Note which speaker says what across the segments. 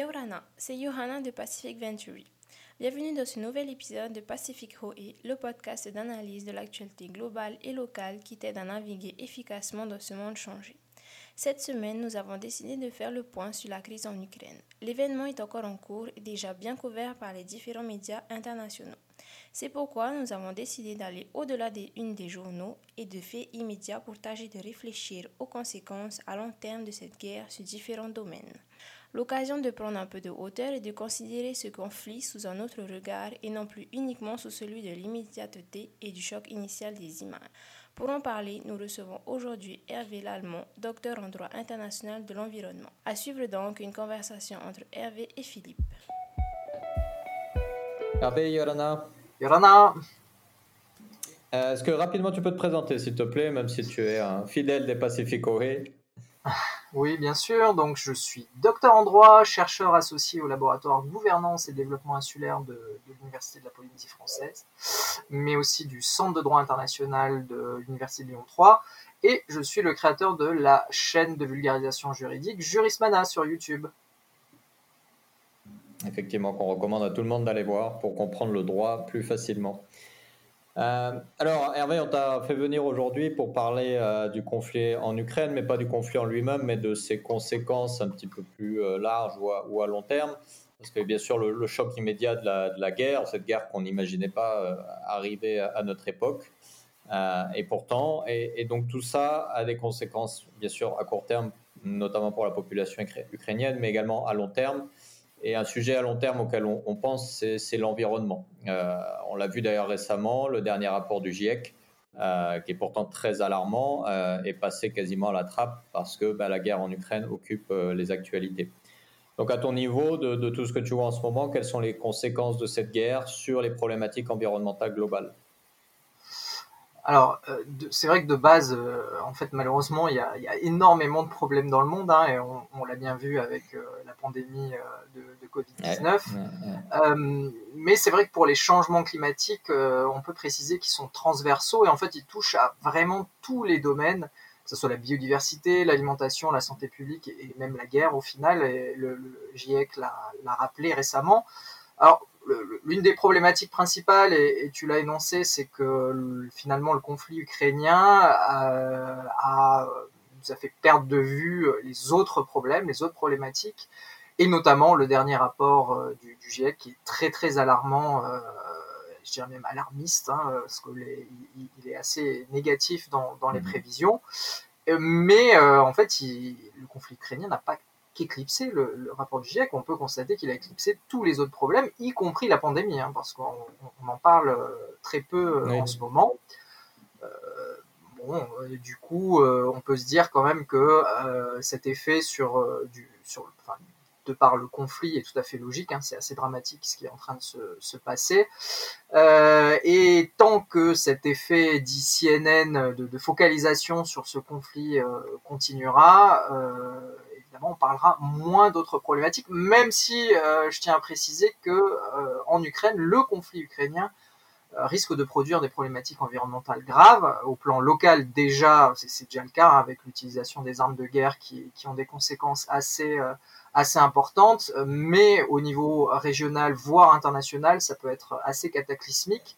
Speaker 1: Yorana, c'est Johanna de Pacific Venturi. Bienvenue dans ce nouvel épisode de Pacific Hoe, le podcast d'analyse de l'actualité globale et locale qui t'aide à naviguer efficacement dans ce monde changé. Cette semaine, nous avons décidé de faire le point sur la crise en Ukraine. L'événement est encore en cours et déjà bien couvert par les différents médias internationaux. C'est pourquoi nous avons décidé d'aller au-delà des unes des journaux et de faits immédiats pour tâcher de réfléchir aux conséquences à long terme de cette guerre sur différents domaines l'occasion de prendre un peu de hauteur et de considérer ce conflit sous un autre regard et non plus uniquement sous celui de l'immédiateté et du choc initial des images. Pour en parler, nous recevons aujourd'hui Hervé Lallemand, docteur en droit international de l'environnement. À suivre donc une conversation entre Hervé et Philippe.
Speaker 2: Hervé, Yorana.
Speaker 3: Yorana.
Speaker 2: Euh, est-ce que rapidement tu peux te présenter, s'il te plaît, même si tu es un fidèle des Pacificoés
Speaker 3: oui, bien sûr. Donc, je suis docteur en droit, chercheur associé au laboratoire gouvernance et développement insulaire de, l'Université de la Polynésie française, mais aussi du Centre de droit international de l'Université de Lyon 3. Et je suis le créateur de la chaîne de vulgarisation juridique Jurismana sur YouTube.
Speaker 2: Effectivement, qu'on recommande à tout le monde d'aller voir pour comprendre le droit plus facilement. Euh, alors, Hervé, on t'a fait venir aujourd'hui pour parler euh, du conflit en Ukraine, mais pas du conflit en lui-même, mais de ses conséquences un petit peu plus euh, larges ou à, long terme. Parce que bien sûr, le, choc immédiat de la, guerre, cette guerre qu'on n'imaginait pas arriver à, notre époque, et pourtant, et, donc tout ça a des conséquences, bien sûr, à court terme, notamment pour la population ukrainienne, mais également à long terme. Et un sujet à long terme auquel on, pense, c'est l'environnement. Euh, on l'a vu d'ailleurs récemment, le dernier rapport du GIEC, euh, qui est pourtant très alarmant, euh, est passé quasiment à la trappe parce que bah, la guerre en Ukraine occupe les actualités. Donc à ton niveau, de, de, tout ce que tu vois en ce moment, quelles sont les conséquences de cette guerre sur les problématiques environnementales globales?
Speaker 3: Alors, euh, c'est vrai que de base, euh, en fait, malheureusement, il y a, énormément de problèmes dans le monde, hein, et on, l'a bien vu avec euh, la pandémie de, Covid-19. mais c'est vrai que pour les changements climatiques, on peut préciser qu'ils sont transversaux, et en fait, ils touchent à vraiment tous les domaines, que ce soit la biodiversité, l'alimentation, la santé publique, et même la guerre au final, et le, le GIEC l'a rappelé récemment. Alors, l'une des problématiques principales, et, tu l'as énoncé, c'est que finalement le conflit ukrainien euh, a, nous a fait perdre de vue les autres problèmes, les autres problématiques, et notamment le dernier rapport euh, du, GIEC qui est très très alarmant, euh, je dirais même alarmiste, hein, parce qu'il est, assez négatif dans, les mmh. prévisions. Mais en fait, le conflit ukrainien n'a pas éclipsé le, rapport du GIEC, on peut constater qu'il a éclipsé tous les autres problèmes, y compris la pandémie, hein, parce qu'on en parle euh, très peu euh, en ce moment. Euh, bon, du coup, on peut se dire quand même que cet effet sur, du, sur enfin, de par le conflit est tout à fait logique. Hein, c'est assez dramatique ce qui est en train de se, se passer. et tant que cet effet dit CNN de, de focalisation sur ce conflit continuera, on parlera moins d'autres problématiques, même si euh, je tiens à préciser que euh, en Ukraine, le conflit ukrainien euh, risque de produire des problématiques environnementales graves. Au plan local, déjà, c'est déjà le cas hein, avec l'utilisation des armes de guerre qui, ont des conséquences assez, assez importantes, mais au niveau régional, voire international, ça peut être assez cataclysmique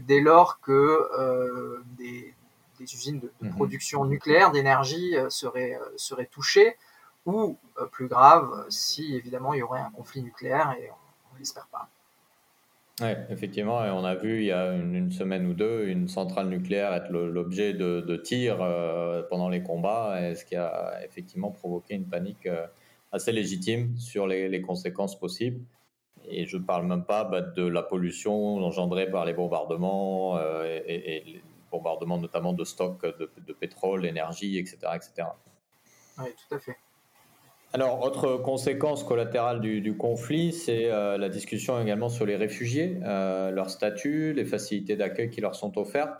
Speaker 3: dès lors que des, usines de, mmh production nucléaire, d'énergie seraient, seraient touchées ou euh, plus grave si évidemment il y aurait un conflit nucléaire et on ne l'espère pas.
Speaker 2: Oui, effectivement, et on a vu il y a une, semaine ou deux une centrale nucléaire être l'objet de, tirs euh, pendant les combats, ce qui a effectivement provoqué une panique euh, assez légitime sur les, conséquences possibles. Et je ne parle même pas bah, de la pollution engendrée par les bombardements et, les bombardements notamment de stocks de, de pétrole, d'énergie, etc., etc.
Speaker 3: Oui, tout à fait.
Speaker 2: Alors, autre conséquence collatérale du, conflit, c'est euh, la discussion également sur les réfugiés, euh, leur statut, les facilités d'accueil qui leur sont offertes.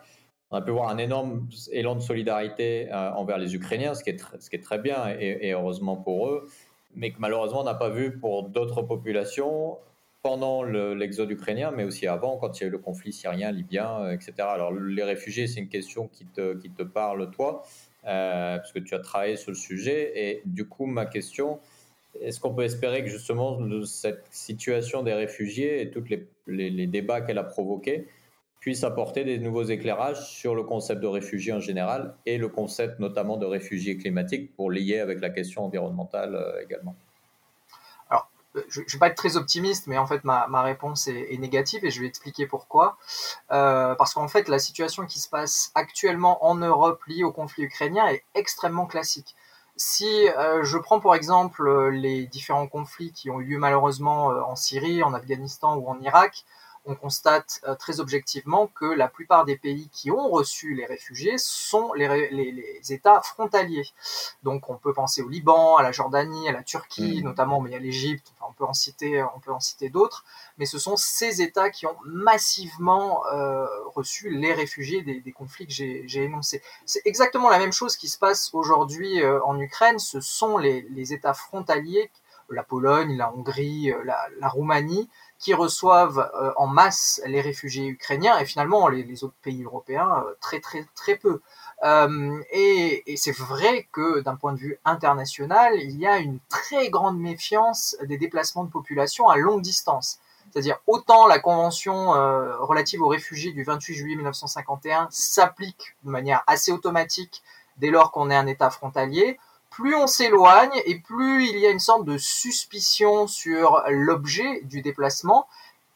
Speaker 2: On a pu voir un énorme élan de solidarité euh, envers les Ukrainiens, ce qui est, très bien et, heureusement pour eux, mais que malheureusement on n'a pas vu pour d'autres populations pendant l'exode ukrainien, mais aussi avant, quand il y a eu le conflit syrien, libyen, etc. Alors, les réfugiés, c'est une question qui te parle, toi. Euh, parce que tu as travaillé sur le sujet. Et du coup, ma question, est-ce qu'on peut espérer que justement cette situation des réfugiés et tous les, débats qu'elle a provoqués puissent apporter des nouveaux éclairages sur le concept de réfugiés en général et le concept notamment de réfugiés climatiques pour lier avec la question environnementale euh, également?
Speaker 3: Je ne vais pas être très optimiste, mais en fait ma, ma réponse est, négative et je vais expliquer pourquoi. Euh, parce qu'en fait la situation qui se passe actuellement en Europe liée au conflit ukrainien est extrêmement classique. Si euh, je prends pour exemple euh, les différents conflits qui ont eu lieu malheureusement euh, en Syrie, en Afghanistan ou en Irak, on constate très objectivement que la plupart des pays qui ont reçu les réfugiés sont les, les, États frontaliers. Donc on peut penser au Liban, à la Jordanie, à la Turquie mmh. notamment, mais a l'Égypte, citer, on peut en citer d'autres. Mais ce sont ces États qui ont massivement euh, reçu les réfugiés des, conflits que j'ai énoncés. C'est exactement la même chose qui se passe aujourd'hui euh, en Ukraine. Ce sont les, États frontaliers la Pologne, la Hongrie, la, la Roumanie, qui reçoivent euh, en masse les réfugiés ukrainiens et finalement les, autres pays européens euh, très peu. Euh, et, c'est vrai que d'un point de vue international, il y a une très grande méfiance des déplacements de population à longue distance. C'est-à-dire autant la convention relative aux réfugiés du 28 juillet 1951 s'applique de manière assez automatique dès lors qu'on est un État frontalier, plus on s'éloigne et plus il y a une sorte de suspicion sur l'objet du déplacement.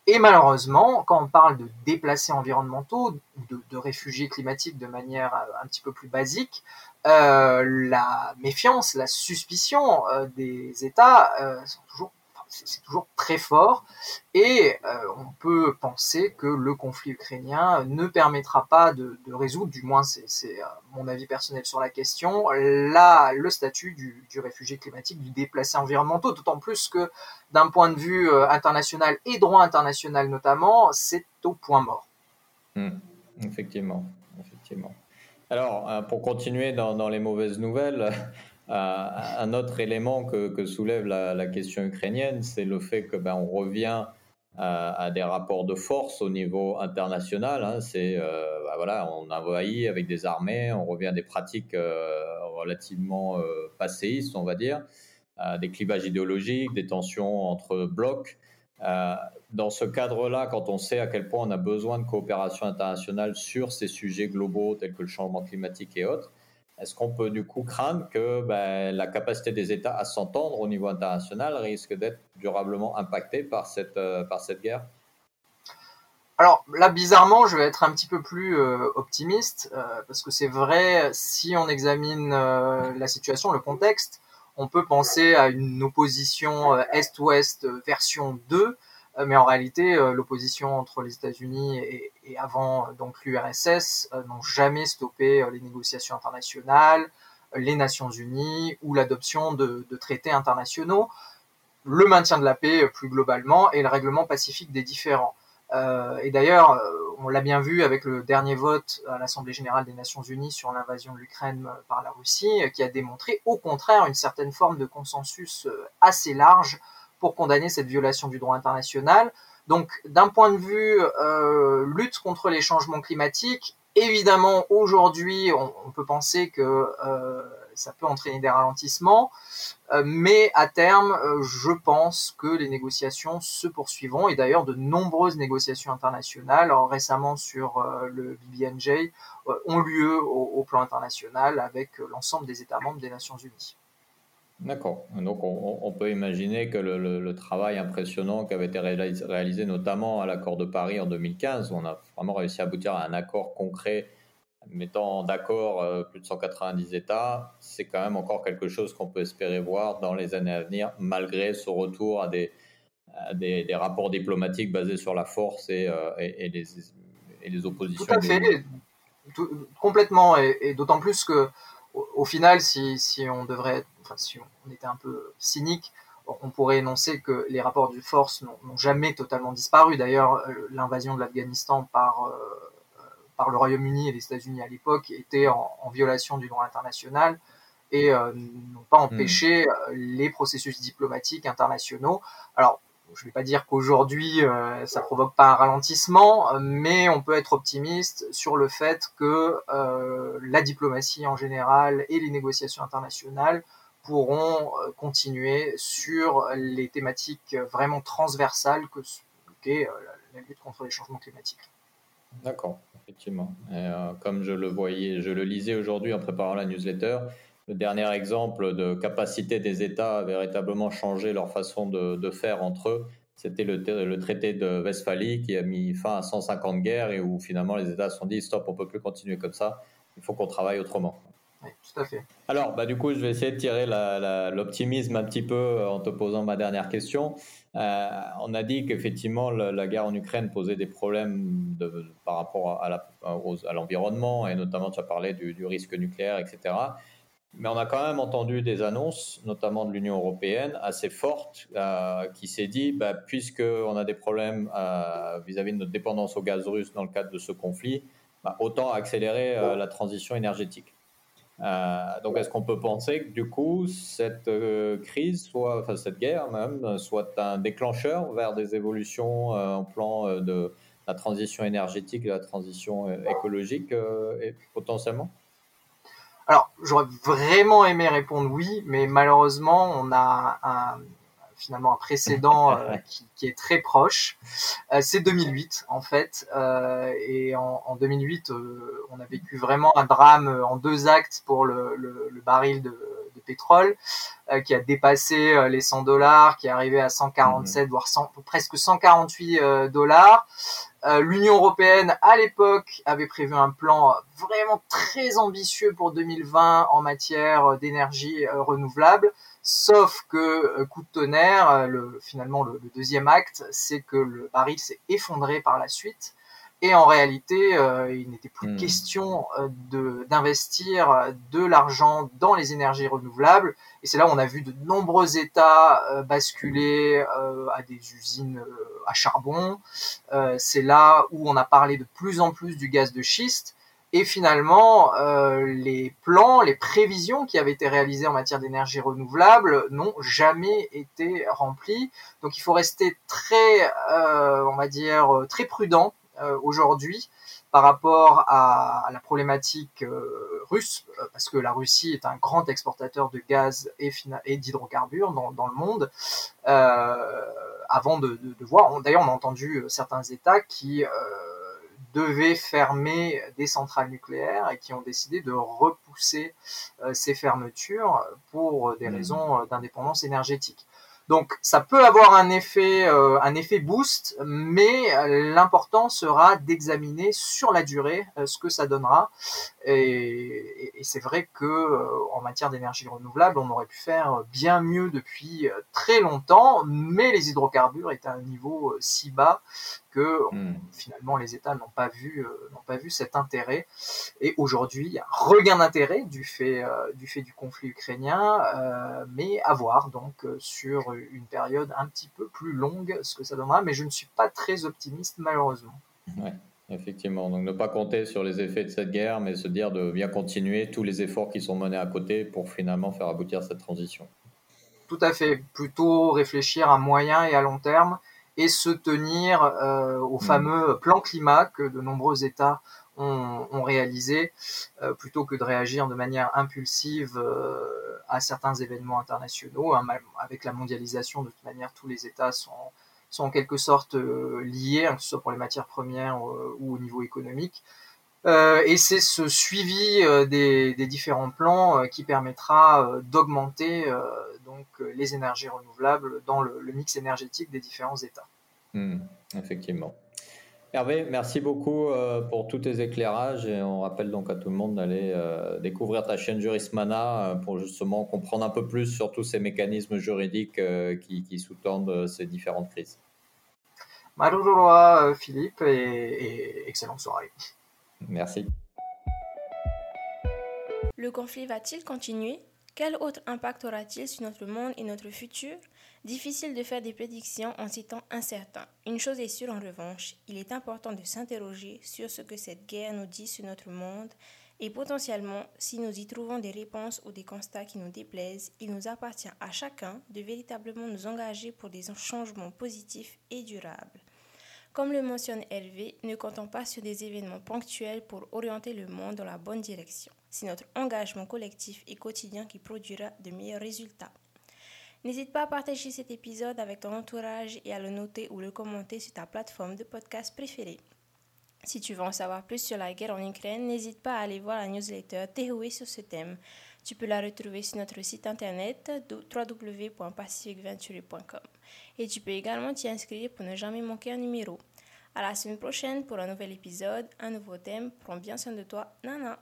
Speaker 3: Et malheureusement, quand on parle de déplacés environnementaux, de, réfugiés climatiques de manière euh, un petit peu plus basique, euh, la méfiance, la suspicion euh, des États sont toujours c'est toujours très fort et euh, on peut penser que le conflit ukrainien ne permettra pas de, résoudre, du moins c'est euh, mon avis personnel sur la question, là le statut du, réfugié climatique, du déplacé environnemental, d'autant plus que d'un point de vue euh, international et droit international notamment, c'est au point mort.
Speaker 2: Hmm. effectivement, effectivement. Alors, pour continuer dans les mauvaises nouvelles, un autre élément que, soulève la, question ukrainienne, c'est le fait que ben, on revient à, des rapports de force au niveau international. Hein. c'est euh, ben, voilà, on envahit avec des armées, on revient à des pratiques euh, relativement euh, passéistes, on va dire, des clivages idéologiques, des tensions entre blocs. dans ce cadre-là, quand on sait à quel point on a besoin de coopération internationale sur ces sujets globaux tels que le changement climatique et autres, est-ce qu'on peut du coup craindre que ben, la capacité des États à s'entendre au niveau international risque d'être durablement impactée par cette, euh, par cette guerre?
Speaker 3: Alors là, bizarrement, je vais être un petit peu plus euh, optimiste, euh, parce que c'est vrai, si on examine la situation, le contexte, on peut penser à une opposition Est-Ouest version 2, euh, mais en réalité, euh, l'opposition entre les États-Unis et, avant donc l'URSS euh, n'ont jamais stoppé les négociations internationales, les Nations Unies ou l'adoption de, traités internationaux, le maintien de la paix plus globalement et le règlement pacifique des différends. et d'ailleurs, on l'a bien vu avec le dernier vote à l'Assemblée générale des Nations unies sur l'invasion de l'Ukraine par la Russie, qui a démontré au contraire une certaine forme de consensus assez large pour condamner cette violation du droit international. Donc, d'un point de vue euh, lutte contre les changements climatiques, évidemment, aujourd'hui, on, peut penser que euh, ça peut entraîner des ralentissements, euh, mais à terme, je pense que les négociations se poursuivront, et d'ailleurs, de nombreuses négociations internationales, récemment sur le BBNJ, ont lieu au plan international avec l'ensemble des États membres des Nations Unies.
Speaker 2: D'accord. Donc on, peut imaginer que le, travail impressionnant qui avait été réalisé, notamment à l'accord de Paris en 2015, où on a vraiment réussi à aboutir à un accord concret mettant d'accord euh, plus de 190 États, c'est quand même encore quelque chose qu'on peut espérer voir dans les années à venir, malgré ce retour à des, des, rapports diplomatiques basés sur la force et, euh, et, les, et les, oppositions.
Speaker 3: Tout à fait, complètement, et, d'autant plus que au, final, si, si on devrait si on était un peu cynique, on pourrait énoncer que les rapports de force n'ont jamais totalement disparu. D'ailleurs, euh, l'invasion de l'Afghanistan par, euh, par le Royaume-Uni et les États-Unis à l'époque était en, violation du droit international et euh, n'ont pas empêché hmm. les processus diplomatiques internationaux. Alors, je ne vais pas dire qu'aujourd'hui ça provoque pas un ralentissement, mais on peut être optimiste sur le fait que la diplomatie en général et les négociations internationales pourront continuer sur les thématiques vraiment transversales que qu'est la lutte contre les changements climatiques.
Speaker 2: D'accord, effectivement. comme je le voyais, je le lisais aujourd'hui en préparant la newsletter, le dernier exemple de capacité des États à véritablement changer leur façon de, faire entre eux, c'était le, le, traité de Westphalie qui a mis fin à 150 guerres et où finalement les États se sont dit stop, on peut plus continuer comme ça, il faut qu'on travaille autrement.
Speaker 3: Oui, tout à fait.
Speaker 2: Alors, bah, du coup, je vais essayer de tirer l'optimisme un petit peu euh, en te posant ma dernière question. Euh, on a dit qu'effectivement, la, guerre en Ukraine posait des problèmes de, par rapport à l'environnement, et notamment, tu as parlé du, du risque nucléaire, etc. Mais on a quand même entendu des annonces, notamment de l'Union européenne, assez fortes, euh, qui s'est dit, bah, puisqu'on a des problèmes euh, vis-à-vis de notre dépendance au gaz russe dans le cadre de ce conflit, bah, autant accélérer euh, la transition énergétique. donc, est-ce qu'on peut penser que du coup, cette crise, soit, enfin cette guerre même, soit un déclencheur vers des évolutions en plan de la transition énergétique et la transition écologique potentiellement?
Speaker 3: Alors, j'aurais vraiment aimé répondre oui, mais malheureusement, on a un, finalement un précédent euh, qui, est très proche. Euh, c'est 2008 en fait, euh, et en, en 2008, on a vécu vraiment un drame en deux actes pour le, le, le baril de pétrole qui a dépassé les 100 dollars, qui est arrivé à 147 mmh. voire 100, presque 148 dollars. Euh, L'Union européenne, à l'époque, avait prévu un plan vraiment très ambitieux pour 2020 en matière d'énergie euh, renouvelable. Sauf que, euh, coup de tonnerre, le, finalement, le, deuxième acte, c'est que le baril s'est effondré par la suite. Et en réalité, il n'était plus hmm. question d'investir de l'argent dans les énergies renouvelables. Et c'est là où on a vu de nombreux États basculer à des usines à charbon. Euh, c'est là où on a parlé de plus en plus du gaz de schiste. Et finalement, euh, les plans, les prévisions qui avaient été réalisées en matière d'énergie renouvelable n'ont jamais été remplis. Donc il faut rester très, euh, on va dire, très prudent aujourd'hui par rapport à, la problématique russe, parce que la Russie est un grand exportateur de gaz et, et d'hydrocarbures dans, dans, le monde avant de, voir. D'ailleurs, on a entendu euh, certains États qui euh, devaient fermer des centrales nucléaires et qui ont décidé de repousser euh, ces fermetures pour des mmh. raisons d'indépendance énergétique. Donc ça peut avoir un effet, un effet boost, mais l'important sera d'examiner sur la durée ce que ça donnera. Et, c'est vrai que en matière d'énergie renouvelable, on aurait pu faire bien mieux depuis très longtemps, mais les hydrocarbures étaient à un niveau si bas que hmm. finalement les États n'ont pas vu n'ont pas vu cet intérêt. Et aujourd'hui, il y a un regain d'intérêt du fait du fait du conflit ukrainien, mais à voir donc sur une période un petit peu plus longue ce que ça donnera. Mais je ne suis pas très optimiste malheureusement.
Speaker 2: Effectivement, donc ne pas compter sur les effets de cette guerre, mais se dire de bien continuer tous les efforts qui sont menés à côté pour finalement faire aboutir cette transition.
Speaker 3: Tout à fait, plutôt réfléchir à moyen et à long terme et se tenir euh, au mm. fameux plan climat que de nombreux États ont, réalisé, euh, plutôt que de réagir de manière impulsive euh, à certains événements internationaux. Hein, avec la mondialisation, de toute manière, tous les États sont sont en quelque sorte liés, hein, que ce soit pour les matières premières ou au niveau économique. Euh, et c'est ce suivi des, différents plans qui permettra d'augmenter donc les énergies renouvelables dans le, mix énergétique des différents États.
Speaker 2: Hmm, effectivement. Hervé, merci beaucoup pour tous tes éclairages et on rappelle donc à tout le monde d'aller découvrir ta chaîne Jurismana pour justement comprendre un peu plus sur tous ces mécanismes juridiques qui sous-tendent ces différentes crises.
Speaker 3: Marurua, euh, Philippe, et, excellente soirée.
Speaker 2: Merci.
Speaker 1: Le conflit va-t-il continuer? Quel autre impact aura-t-il sur notre monde et notre futur? Difficile de faire des prédictions en ces temps incertains. Une chose est sûre en revanche, il est important de s'interroger sur ce que cette guerre nous dit sur notre monde et potentiellement, si nous y trouvons des réponses ou des constats qui nous déplaisent, il nous appartient à chacun de véritablement nous engager pour des changements positifs et durables. Comme le mentionne Hervé, ne comptons pas sur des événements ponctuels pour orienter le monde dans la bonne direction. C'est notre engagement collectif et quotidien qui produira de meilleurs résultats. N'hésite pas à partager cet épisode avec ton entourage et à le noter ou le commenter sur ta plateforme de podcast préférée. Si tu veux en savoir plus sur la guerre en Ukraine, n'hésite pas à aller voir la newsletter dérouée sur ce thème. Tu peux la retrouver sur notre site internet www.pacificventuri.com et tu peux également t'y inscrire pour ne jamais manquer un numéro. À la semaine prochaine pour un nouvel épisode, un nouveau thème. Prends bien soin de toi, Nana.